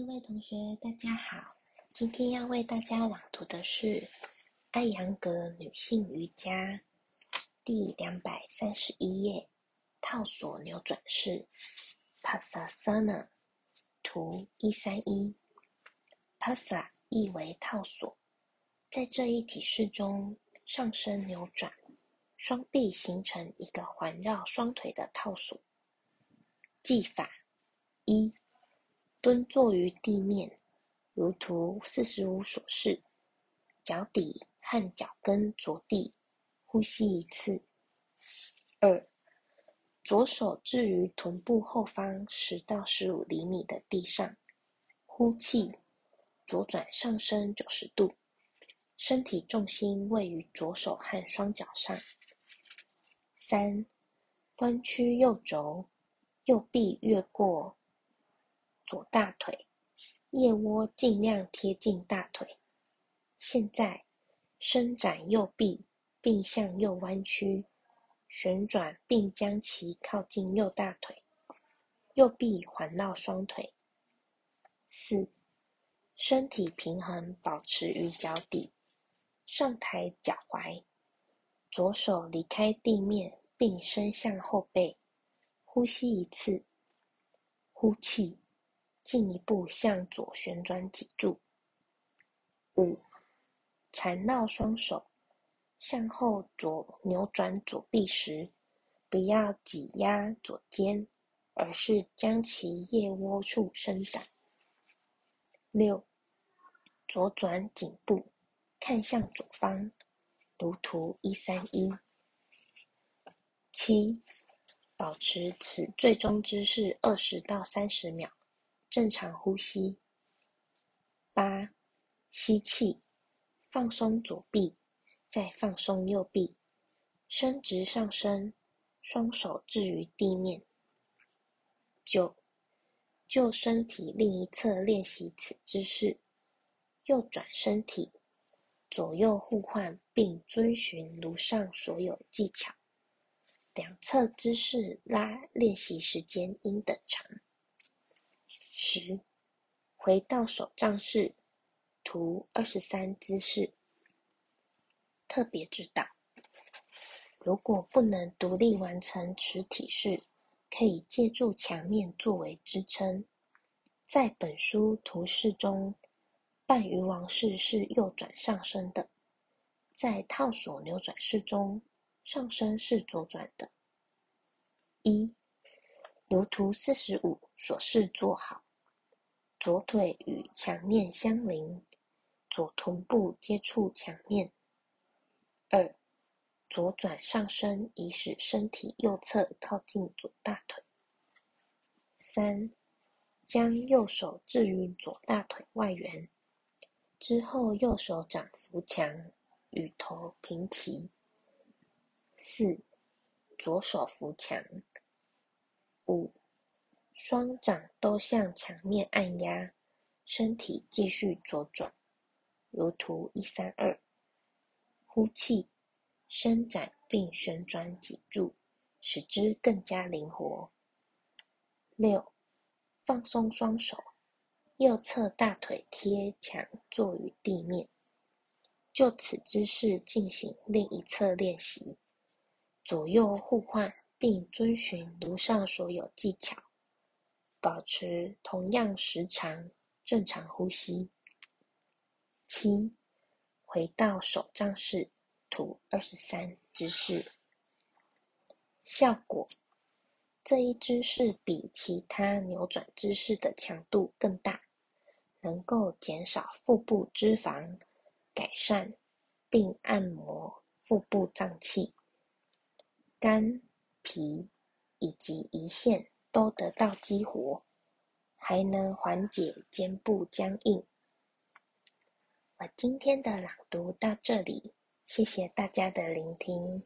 各位同学，大家好。今天要为大家朗读的是《艾扬格女性瑜伽》第两百三十一页，套索扭转式 （Pasasana）。图一三一。Pasa 意为套索，在这一体式中，上身扭转，双臂形成一个环绕双腿的套索。技法一。蹲坐于地面，如图四十五所示，脚底和脚跟着地，呼吸一次。二，左手置于臀部后方十到十五厘米的地上，呼气，左转上身九十度，身体重心位于左手和双脚上。三，弯曲右肘，右臂越过。左大腿，腋窝尽量贴近大腿。现在，伸展右臂，并向右弯曲，旋转并将其靠近右大腿。右臂环绕双腿。四，身体平衡，保持于脚底，上抬脚踝，左手离开地面，并伸向后背。呼吸一次，呼气。进一步向左旋转脊柱。五，缠绕双手，向后左扭转左臂时，不要挤压左肩，而是将其腋窝处伸展。六，左转颈部，看向左方，如图一三一。七，保持此最终姿势二十到三十秒。正常呼吸。八，吸气，放松左臂，再放松右臂，伸直上身，双手置于地面。九，就身体另一侧练习此姿势，右转身体，左右互换，并遵循如上所有技巧。两侧姿势拉练习时间应等长。十，回到手杖式，图二十三姿势。特别指导：如果不能独立完成此体式，可以借助墙面作为支撑。在本书图示中，半鱼王式是右转上升的；在套索扭转式中，上身是左转的。一，如图四十五所示做好。左腿与墙面相邻，左臀部接触墙面。二，左转上身，以使身体右侧靠近左大腿。三，将右手置于左大腿外缘，之后右手掌扶墙，与头平齐。四，左手扶墙。五。双掌都向墙面按压，身体继续左转，如图一三二。呼气，伸展并旋转脊柱，使之更加灵活。六，放松双手，右侧大腿贴墙坐于地面。就此姿势进行另一侧练习，左右互换，并遵循如上所有技巧。保持同样时长，正常呼吸。七，回到手杖式，图二十三姿势。效果：这一姿势比其他扭转姿势的强度更大，能够减少腹部脂肪，改善并按摩腹部脏器，肝、脾以及胰腺。都得到激活，还能缓解肩部僵硬。我今天的朗读到这里，谢谢大家的聆听。